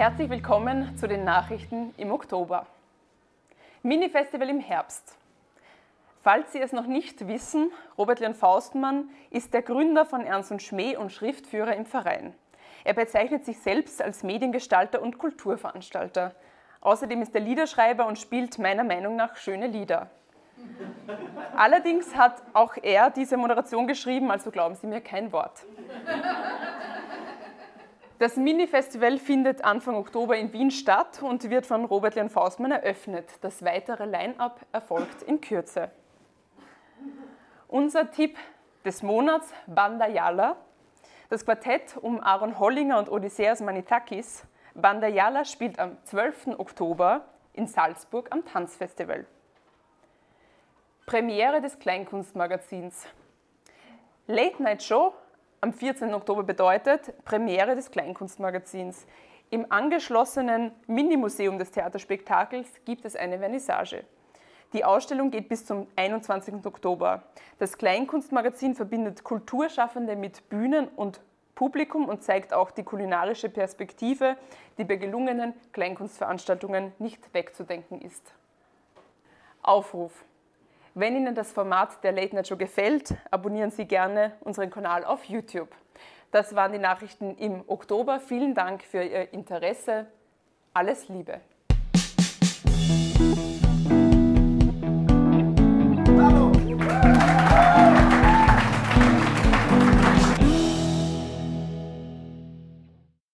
Herzlich willkommen zu den Nachrichten im Oktober. Mini-Festival im Herbst. Falls Sie es noch nicht wissen, Robert Leon Faustmann ist der Gründer von Ernst und Schmäh und Schriftführer im Verein. Er bezeichnet sich selbst als Mediengestalter und Kulturveranstalter. Außerdem ist er Liederschreiber und spielt meiner Meinung nach schöne Lieder. Allerdings hat auch er diese Moderation geschrieben, also glauben Sie mir kein Wort. Das Mini-Festival findet Anfang Oktober in Wien statt und wird von Robert Leon Faustmann eröffnet. Das weitere Line-up erfolgt in Kürze. Unser Tipp des Monats, Banda Yala. Das Quartett um Aaron Hollinger und Odysseas Manitakis. Banda Yala spielt am 12. Oktober in Salzburg am Tanzfestival. Premiere des Kleinkunstmagazins. Late Night Show am 14. Oktober bedeutet Premiere des Kleinkunstmagazins. Im angeschlossenen Minimuseum des Theaterspektakels gibt es eine Vernissage. Die Ausstellung geht bis zum 21. Oktober. Das Kleinkunstmagazin verbindet Kulturschaffende mit Bühnen und Publikum und zeigt auch die kulinarische Perspektive, die bei gelungenen Kleinkunstveranstaltungen nicht wegzudenken ist. Aufruf. Wenn Ihnen das Format der Late Night Show gefällt, abonnieren Sie gerne unseren Kanal auf YouTube. Das waren die Nachrichten im Oktober. Vielen Dank für Ihr Interesse. Alles Liebe.